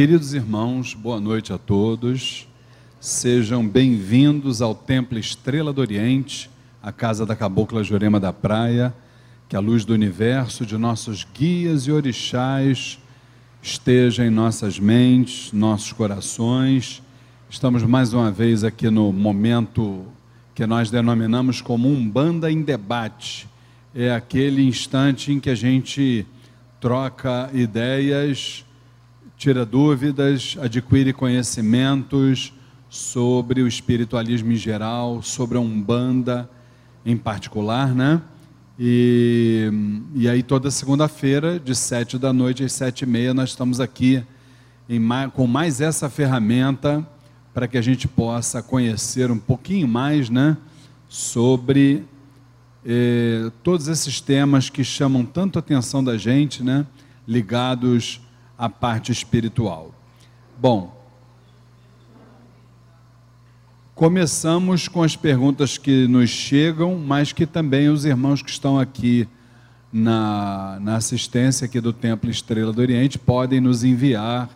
Queridos irmãos, boa noite a todos. Sejam bem-vindos ao Templo Estrela do Oriente, a casa da Cabocla Jurema da Praia. Que a luz do universo, de nossos guias e orixás, esteja em nossas mentes, nossos corações. Estamos mais uma vez aqui no momento que nós denominamos como um banda em debate. É aquele instante em que a gente troca ideias, tira dúvidas, adquire conhecimentos sobre o espiritualismo em geral, sobre a Umbanda em particular, né? E, e aí toda segunda-feira, de sete da noite às sete e meia, nós estamos aqui em, com mais essa ferramenta para que a gente possa conhecer um pouquinho mais, né? Sobre eh, todos esses temas que chamam tanto a atenção da gente, né? Ligados à parte espiritual. Bom, começamos com as perguntas que nos chegam, mas que também os irmãos que estão aqui na, na assistência aqui do Templo Estrela do Oriente podem nos enviar.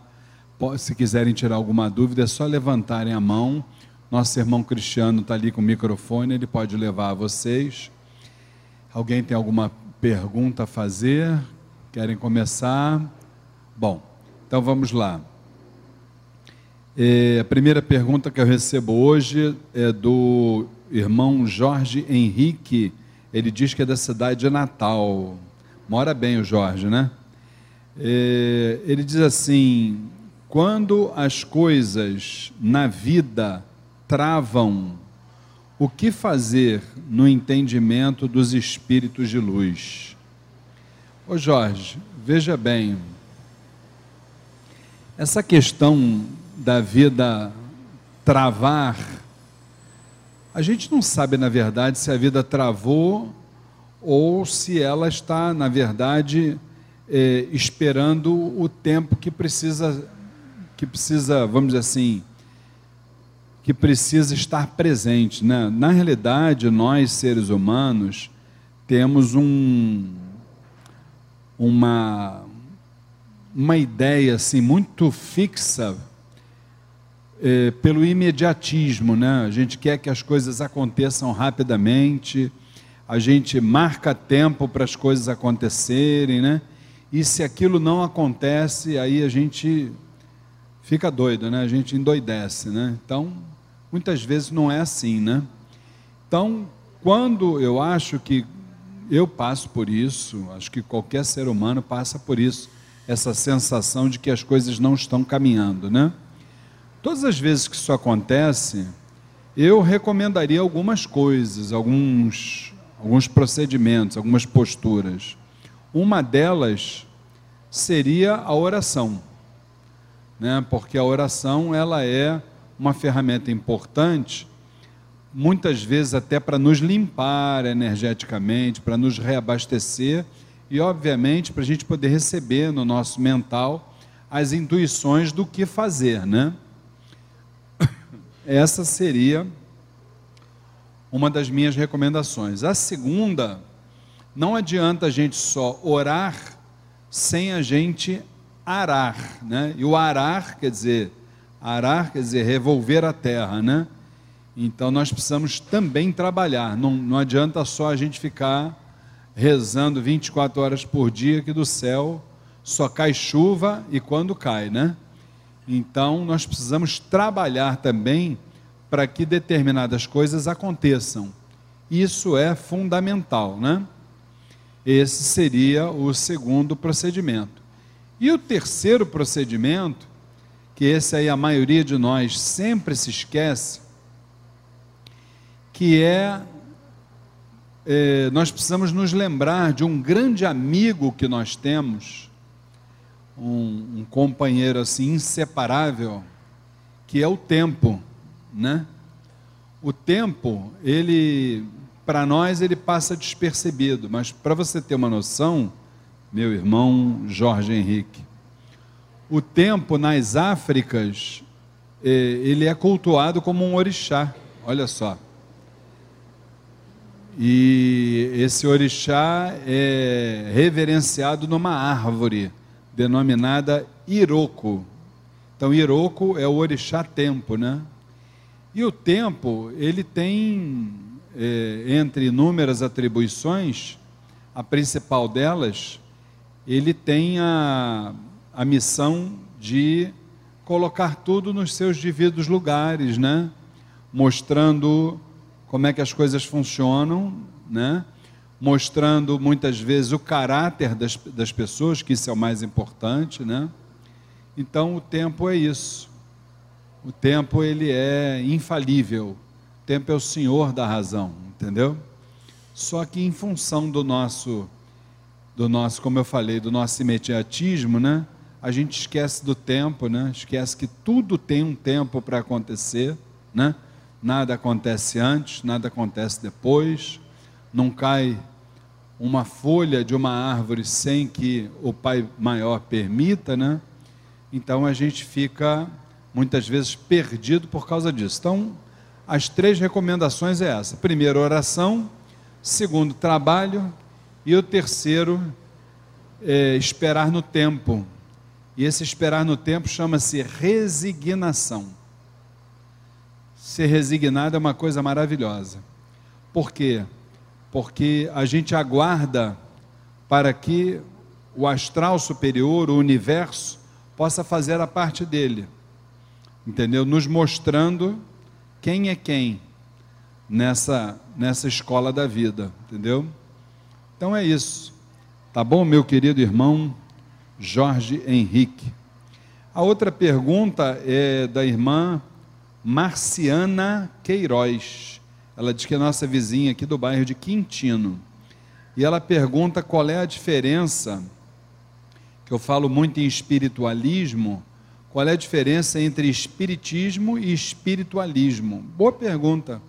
Se quiserem tirar alguma dúvida, é só levantarem a mão. Nosso irmão Cristiano está ali com o microfone, ele pode levar a vocês. Alguém tem alguma pergunta a fazer? Querem começar? Bom, então vamos lá. É, a primeira pergunta que eu recebo hoje é do irmão Jorge Henrique. Ele diz que é da cidade de Natal. Mora bem o Jorge, né? É, ele diz assim: quando as coisas na vida travam o que fazer no entendimento dos espíritos de luz? Ô Jorge, veja bem, essa questão da vida travar, a gente não sabe, na verdade, se a vida travou ou se ela está, na verdade, é, esperando o tempo que precisa, que precisa, vamos dizer assim, que precisa estar presente. Né? Na realidade, nós, seres humanos, temos um, uma, uma ideia assim, muito fixa é, pelo imediatismo. Né? A gente quer que as coisas aconteçam rapidamente, a gente marca tempo para as coisas acontecerem, né? e se aquilo não acontece, aí a gente fica doido, né? a gente endoidece. Né? Então, Muitas vezes não é assim, né? Então, quando eu acho que eu passo por isso, acho que qualquer ser humano passa por isso, essa sensação de que as coisas não estão caminhando, né? Todas as vezes que isso acontece, eu recomendaria algumas coisas, alguns, alguns procedimentos, algumas posturas. Uma delas seria a oração, né? Porque a oração ela é uma ferramenta importante, muitas vezes até para nos limpar energeticamente, para nos reabastecer e, obviamente, para a gente poder receber no nosso mental as intuições do que fazer, né? Essa seria uma das minhas recomendações. A segunda, não adianta a gente só orar sem a gente arar, né? E o arar quer dizer Arar quer dizer revolver a terra, né? Então nós precisamos também trabalhar. Não, não adianta só a gente ficar rezando 24 horas por dia que do céu só cai chuva e quando cai, né? Então nós precisamos trabalhar também para que determinadas coisas aconteçam. Isso é fundamental, né? Esse seria o segundo procedimento. E o terceiro procedimento que esse aí a maioria de nós sempre se esquece, que é, é, nós precisamos nos lembrar de um grande amigo que nós temos, um, um companheiro assim inseparável, que é o tempo, né? O tempo, ele, para nós, ele passa despercebido, mas para você ter uma noção, meu irmão Jorge Henrique, o tempo nas Áfricas, é, ele é cultuado como um orixá, olha só. E esse orixá é reverenciado numa árvore denominada Iroko. Então, Iroko é o orixá tempo, né? E o tempo, ele tem, é, entre inúmeras atribuições, a principal delas, ele tem a, a missão de colocar tudo nos seus devidos lugares, né? Mostrando como é que as coisas funcionam, né? Mostrando muitas vezes o caráter das, das pessoas, que isso é o mais importante, né? Então o tempo é isso. O tempo ele é infalível. O tempo é o senhor da razão, entendeu? Só que em função do nosso do nosso, como eu falei, do nosso imediatismo, né? A gente esquece do tempo, né? Esquece que tudo tem um tempo para acontecer, né? Nada acontece antes, nada acontece depois. Não cai uma folha de uma árvore sem que o Pai maior permita, né? Então a gente fica muitas vezes perdido por causa disso. Então, as três recomendações é essa: primeiro, oração, segundo, trabalho e o terceiro, é, esperar no tempo. E esse esperar no tempo chama-se resignação. Ser resignado é uma coisa maravilhosa. Por quê? Porque a gente aguarda para que o astral superior, o universo, possa fazer a parte dele, entendeu? Nos mostrando quem é quem nessa, nessa escola da vida, entendeu? Então é isso, tá bom, meu querido irmão Jorge Henrique? A outra pergunta é da irmã Marciana Queiroz. Ela diz que é nossa vizinha aqui do bairro de Quintino. E ela pergunta qual é a diferença que eu falo muito em espiritualismo, qual é a diferença entre espiritismo e espiritualismo? Boa pergunta.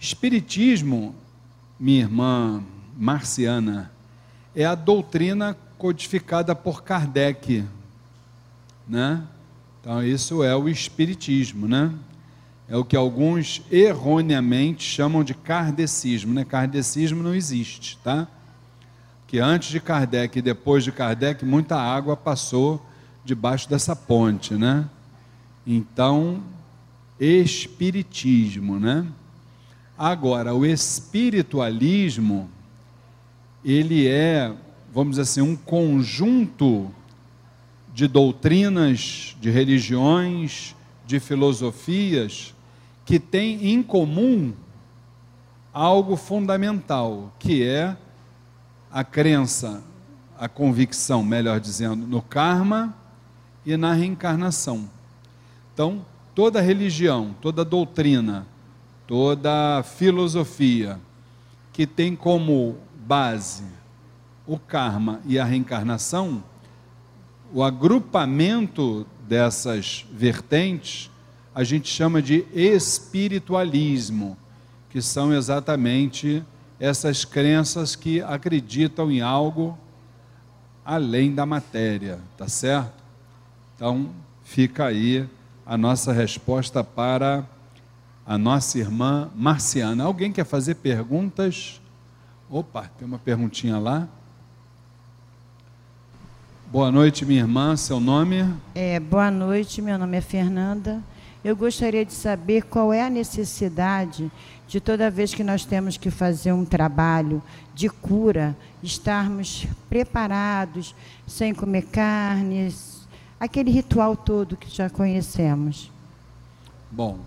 Espiritismo, minha irmã Marciana, é a doutrina codificada por Kardec, né? Então isso é o espiritismo, né? É o que alguns erroneamente chamam de kardecismo, né? Kardecismo não existe, tá? que antes de Kardec e depois de Kardec, muita água passou debaixo dessa ponte, né? Então, espiritismo, né? Agora, o espiritualismo, ele é, vamos dizer assim, um conjunto de doutrinas, de religiões, de filosofias que tem em comum algo fundamental, que é a crença, a convicção, melhor dizendo, no karma e na reencarnação. Então, toda religião, toda doutrina, toda filosofia que tem como base o karma e a reencarnação, o agrupamento dessas vertentes a gente chama de espiritualismo, que são exatamente essas crenças que acreditam em algo além da matéria, tá certo? Então, fica aí a nossa resposta para a nossa irmã Marciana. Alguém quer fazer perguntas? Opa, tem uma perguntinha lá. Boa noite, minha irmã. Seu nome? É, boa noite, meu nome é Fernanda. Eu gostaria de saber qual é a necessidade de toda vez que nós temos que fazer um trabalho de cura, estarmos preparados, sem comer carnes, aquele ritual todo que já conhecemos. Bom,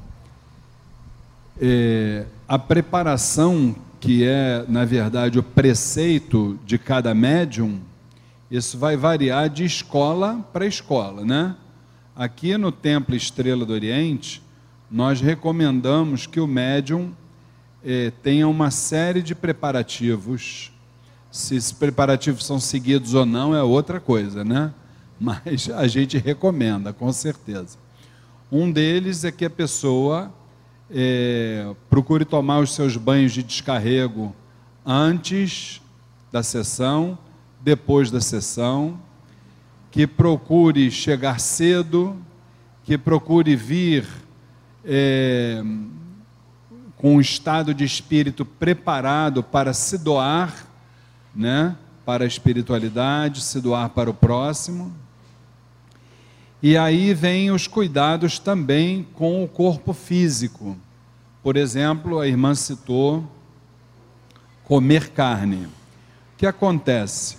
é, a preparação, que é, na verdade, o preceito de cada médium, isso vai variar de escola para escola, né? Aqui no Templo Estrela do Oriente, nós recomendamos que o médium eh, tenha uma série de preparativos. Se esses preparativos são seguidos ou não é outra coisa, né? Mas a gente recomenda, com certeza. Um deles é que a pessoa eh, procure tomar os seus banhos de descarrego antes da sessão, depois da sessão, que procure chegar cedo, que procure vir é, com um estado de espírito preparado para se doar, né, para a espiritualidade, se doar para o próximo. E aí vem os cuidados também com o corpo físico. Por exemplo, a irmã citou comer carne. O que acontece?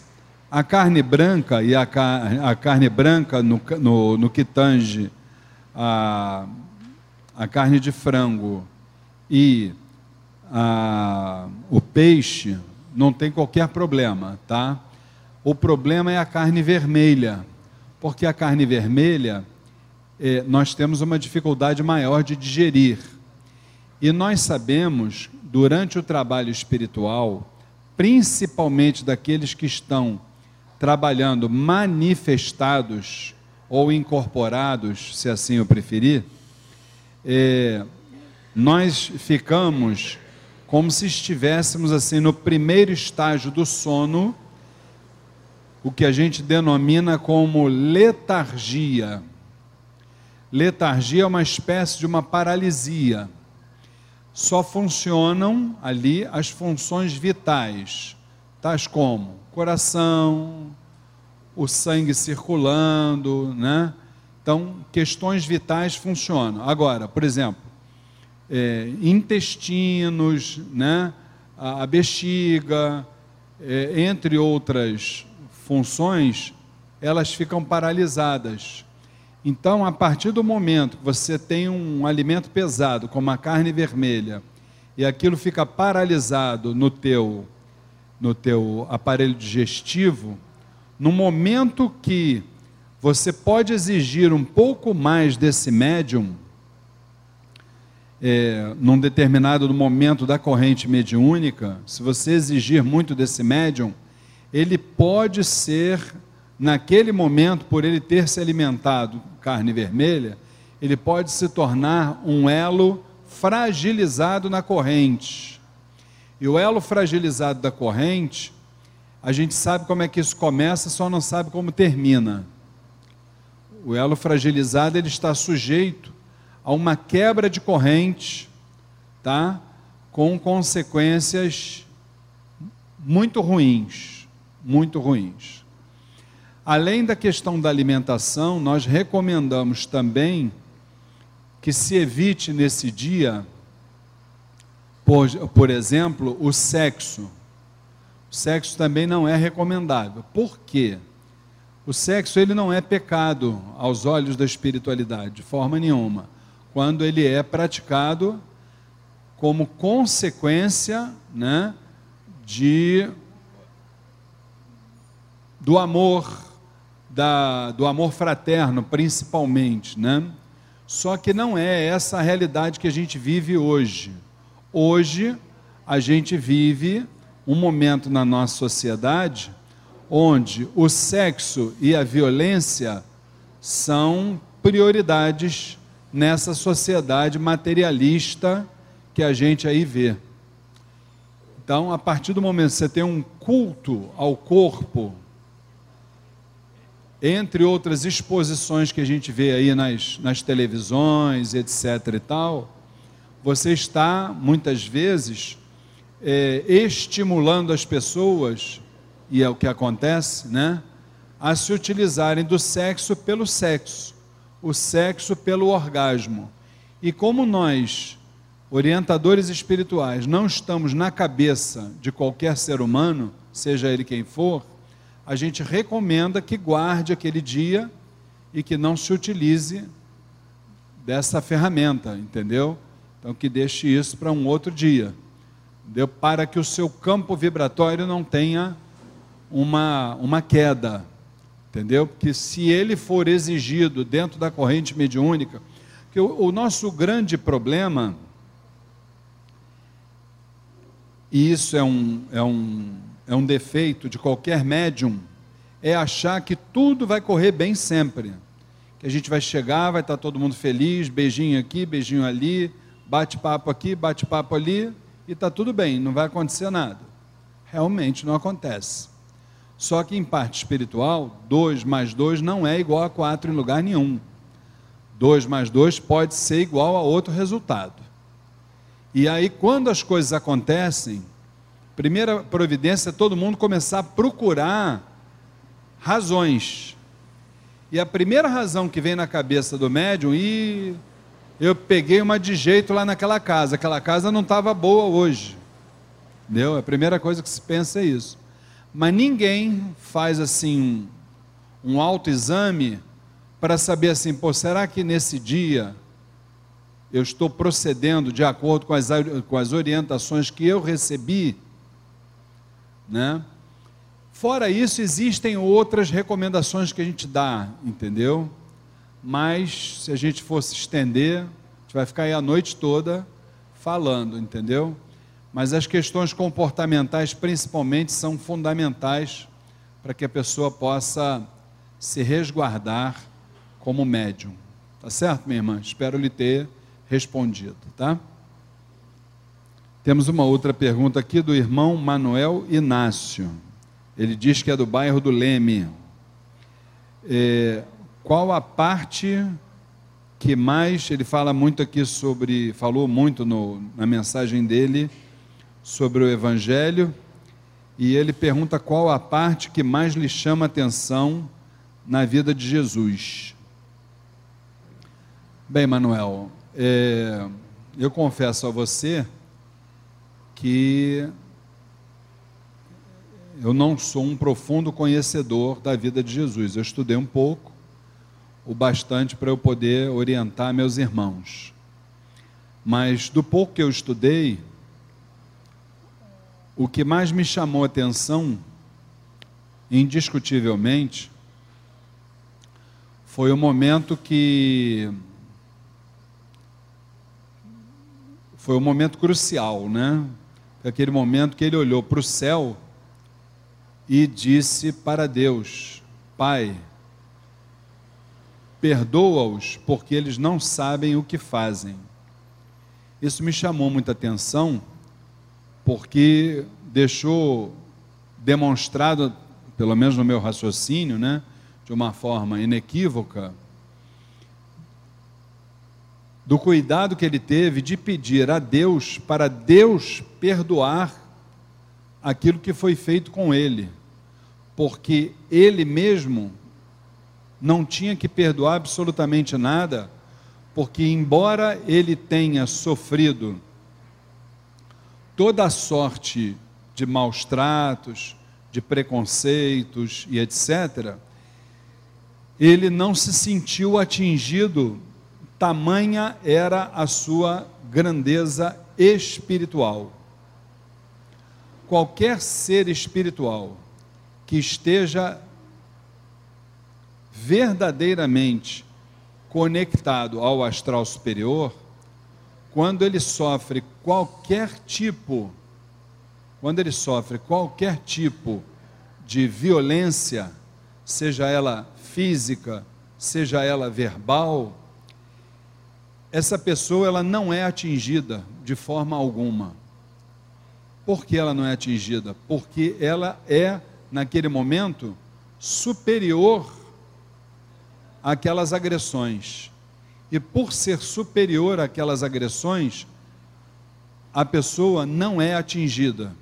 A carne branca e a, car a carne branca no, no, no que tange a, a carne de frango e a, o peixe não tem qualquer problema, tá? O problema é a carne vermelha porque a carne vermelha eh, nós temos uma dificuldade maior de digerir. E nós sabemos, durante o trabalho espiritual, principalmente daqueles que estão trabalhando manifestados ou incorporados, se assim o preferir, eh, nós ficamos como se estivéssemos assim no primeiro estágio do sono o que a gente denomina como letargia. Letargia é uma espécie de uma paralisia. Só funcionam ali as funções vitais, tais como coração, o sangue circulando, né? Então, questões vitais funcionam. Agora, por exemplo, é, intestinos, né? a, a bexiga, é, entre outras funções, elas ficam paralisadas. Então, a partir do momento que você tem um alimento pesado, como a carne vermelha, e aquilo fica paralisado no teu no teu aparelho digestivo, no momento que você pode exigir um pouco mais desse médium, é, num determinado momento da corrente mediúnica, se você exigir muito desse médium, ele pode ser, naquele momento, por ele ter se alimentado carne vermelha, ele pode se tornar um elo fragilizado na corrente. E o elo fragilizado da corrente, a gente sabe como é que isso começa, só não sabe como termina. O elo fragilizado ele está sujeito a uma quebra de corrente, tá? Com consequências muito ruins muito ruins. Além da questão da alimentação, nós recomendamos também que se evite nesse dia, por, por exemplo, o sexo. O sexo também não é recomendável. Por quê? O sexo ele não é pecado aos olhos da espiritualidade, de forma nenhuma, quando ele é praticado como consequência né, de do amor, da, do amor fraterno, principalmente, né? Só que não é essa a realidade que a gente vive hoje. Hoje, a gente vive um momento na nossa sociedade onde o sexo e a violência são prioridades nessa sociedade materialista que a gente aí vê. Então, a partir do momento que você tem um culto ao corpo, entre outras exposições que a gente vê aí nas, nas televisões, etc. e tal, você está, muitas vezes, é, estimulando as pessoas, e é o que acontece, né? A se utilizarem do sexo pelo sexo, o sexo pelo orgasmo. E como nós, orientadores espirituais, não estamos na cabeça de qualquer ser humano, seja ele quem for, a gente recomenda que guarde aquele dia e que não se utilize dessa ferramenta, entendeu? Então que deixe isso para um outro dia, entendeu? para que o seu campo vibratório não tenha uma, uma queda, entendeu? Porque se ele for exigido dentro da corrente mediúnica, que o, o nosso grande problema, e isso é um, é um é um defeito de qualquer médium, é achar que tudo vai correr bem sempre. Que a gente vai chegar, vai estar todo mundo feliz, beijinho aqui, beijinho ali, bate-papo aqui, bate-papo ali, e está tudo bem, não vai acontecer nada. Realmente não acontece. Só que em parte espiritual, 2 mais 2 não é igual a 4 em lugar nenhum. 2 mais 2 pode ser igual a outro resultado. E aí, quando as coisas acontecem, Primeira providência é todo mundo começar a procurar razões. E a primeira razão que vem na cabeça do médium, e eu peguei uma de jeito lá naquela casa, aquela casa não estava boa hoje. Entendeu? A primeira coisa que se pensa é isso. Mas ninguém faz assim um, um autoexame para saber assim, pô, será que nesse dia eu estou procedendo de acordo com as, com as orientações que eu recebi? Né? Fora isso, existem outras recomendações que a gente dá, entendeu? Mas se a gente fosse estender, a gente vai ficar aí a noite toda falando, entendeu? Mas as questões comportamentais, principalmente, são fundamentais para que a pessoa possa se resguardar como médium. Tá certo, minha irmã? Espero lhe ter respondido, tá? Temos uma outra pergunta aqui do irmão Manuel Inácio. Ele diz que é do bairro do Leme. É, qual a parte que mais ele fala muito aqui sobre, falou muito no, na mensagem dele sobre o Evangelho e ele pergunta qual a parte que mais lhe chama atenção na vida de Jesus. Bem, Manuel, é, eu confesso a você que eu não sou um profundo conhecedor da vida de Jesus. Eu estudei um pouco, o bastante para eu poder orientar meus irmãos. Mas do pouco que eu estudei, o que mais me chamou atenção, indiscutivelmente, foi o momento que foi um momento crucial, né? Aquele momento que ele olhou para o céu e disse para Deus: Pai, perdoa-os, porque eles não sabem o que fazem. Isso me chamou muita atenção, porque deixou demonstrado, pelo menos no meu raciocínio, né, de uma forma inequívoca, do cuidado que ele teve de pedir a Deus para Deus perdoar aquilo que foi feito com ele porque ele mesmo não tinha que perdoar absolutamente nada, porque, embora ele tenha sofrido toda a sorte de maus tratos, de preconceitos e etc., ele não se sentiu atingido, tamanha era a sua grandeza espiritual. Qualquer ser espiritual que esteja verdadeiramente conectado ao astral superior, quando ele sofre qualquer tipo, quando ele sofre qualquer tipo de violência, seja ela física, seja ela verbal, essa pessoa ela não é atingida de forma alguma. Por que ela não é atingida? Porque ela é naquele momento, superior àquelas agressões. E por ser superior àquelas agressões, a pessoa não é atingida.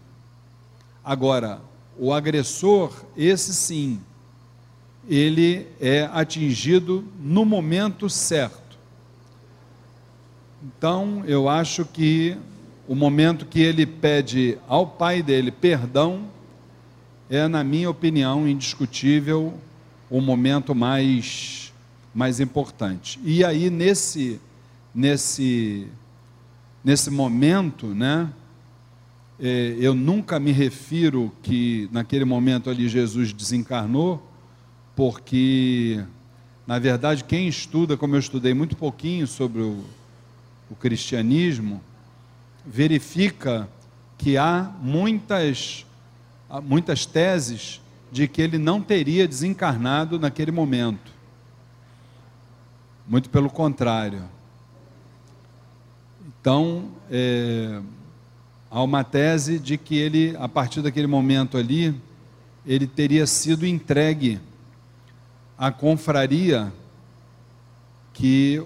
Agora, o agressor, esse sim, ele é atingido no momento certo. Então, eu acho que o momento que ele pede ao pai dele perdão, é, na minha opinião, indiscutível, o momento mais, mais importante. E aí, nesse, nesse, nesse momento, né, é, eu nunca me refiro que naquele momento ali Jesus desencarnou, porque, na verdade, quem estuda, como eu estudei muito pouquinho sobre o, o cristianismo, verifica que há muitas muitas teses de que ele não teria desencarnado naquele momento. Muito pelo contrário. Então, é, há uma tese de que ele, a partir daquele momento ali, ele teria sido entregue à confraria que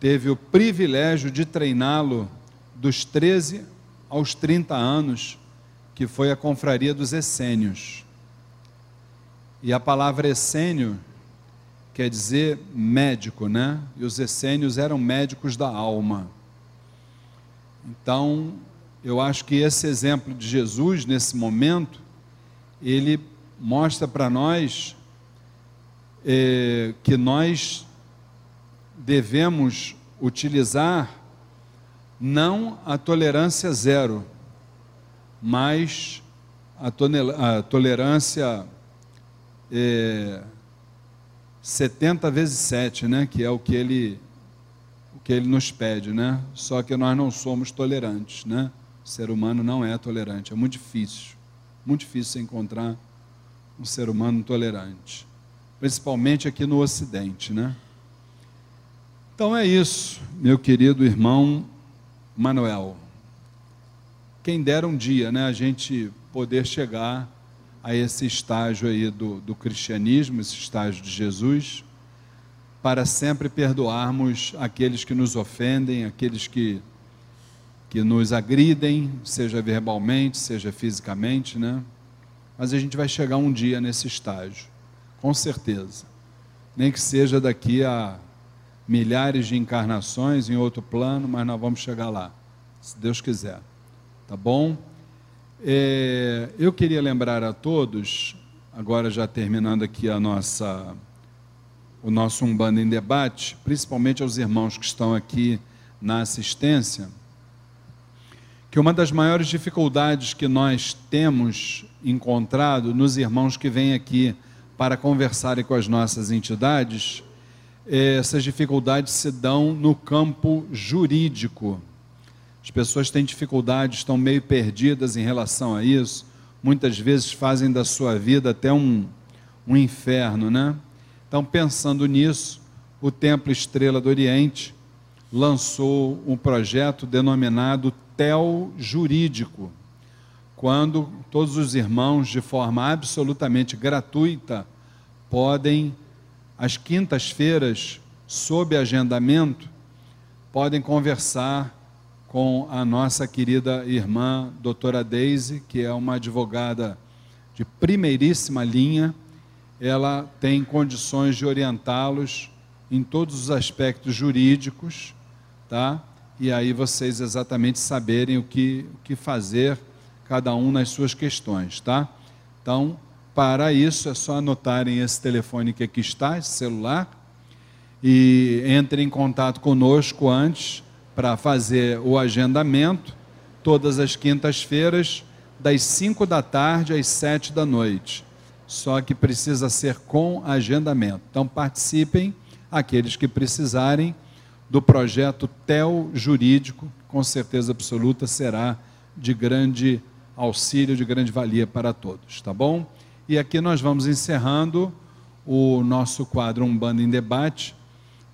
teve o privilégio de treiná-lo dos 13 aos 30 anos que foi a confraria dos essênios. E a palavra essênio quer dizer médico, né? E os essênios eram médicos da alma. Então, eu acho que esse exemplo de Jesus, nesse momento, ele mostra para nós é, que nós devemos utilizar não a tolerância zero, mas a, a tolerância é, 70 vezes 7, né? que é o que ele o que ele nos pede, né? Só que nós não somos tolerantes, né? O ser humano não é tolerante, é muito difícil. Muito difícil encontrar um ser humano tolerante, principalmente aqui no ocidente, né? Então é isso, meu querido irmão Manuel. Quem dera um dia, né, a gente poder chegar a esse estágio aí do, do cristianismo, esse estágio de Jesus, para sempre perdoarmos aqueles que nos ofendem, aqueles que, que nos agridem, seja verbalmente, seja fisicamente, né? Mas a gente vai chegar um dia nesse estágio, com certeza. Nem que seja daqui a milhares de encarnações em outro plano, mas nós vamos chegar lá, se Deus quiser. Tá bom? É, eu queria lembrar a todos, agora já terminando aqui a nossa, o nosso Umbanda em debate, principalmente aos irmãos que estão aqui na assistência, que uma das maiores dificuldades que nós temos encontrado nos irmãos que vêm aqui para conversarem com as nossas entidades, é, essas dificuldades se dão no campo jurídico. As pessoas têm dificuldade, estão meio perdidas em relação a isso. Muitas vezes fazem da sua vida até um, um inferno, né? Então, pensando nisso, o Templo Estrela do Oriente lançou um projeto denominado TEL Jurídico, quando todos os irmãos, de forma absolutamente gratuita, podem, às quintas-feiras, sob agendamento, podem conversar com a nossa querida irmã, doutora Daisy, que é uma advogada de primeiríssima linha. Ela tem condições de orientá-los em todos os aspectos jurídicos, tá? E aí vocês exatamente saberem o que, o que fazer, cada um nas suas questões, tá? Então, para isso é só anotarem esse telefone que aqui está, esse celular, e entrem em contato conosco antes para fazer o agendamento todas as quintas-feiras, das 5 da tarde às 7 da noite. Só que precisa ser com agendamento. Então participem, aqueles que precisarem, do projeto TEL Jurídico, com certeza absoluta será de grande auxílio, de grande valia para todos, tá bom? E aqui nós vamos encerrando o nosso quadro Umbanda em Debate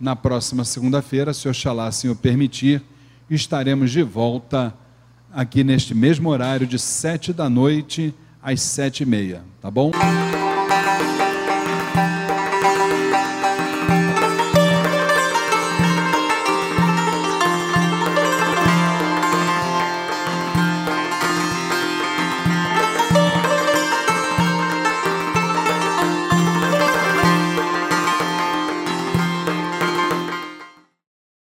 na próxima segunda-feira, se Oxalá assim o permitir, estaremos de volta aqui neste mesmo horário, de sete da noite às sete e meia, tá bom?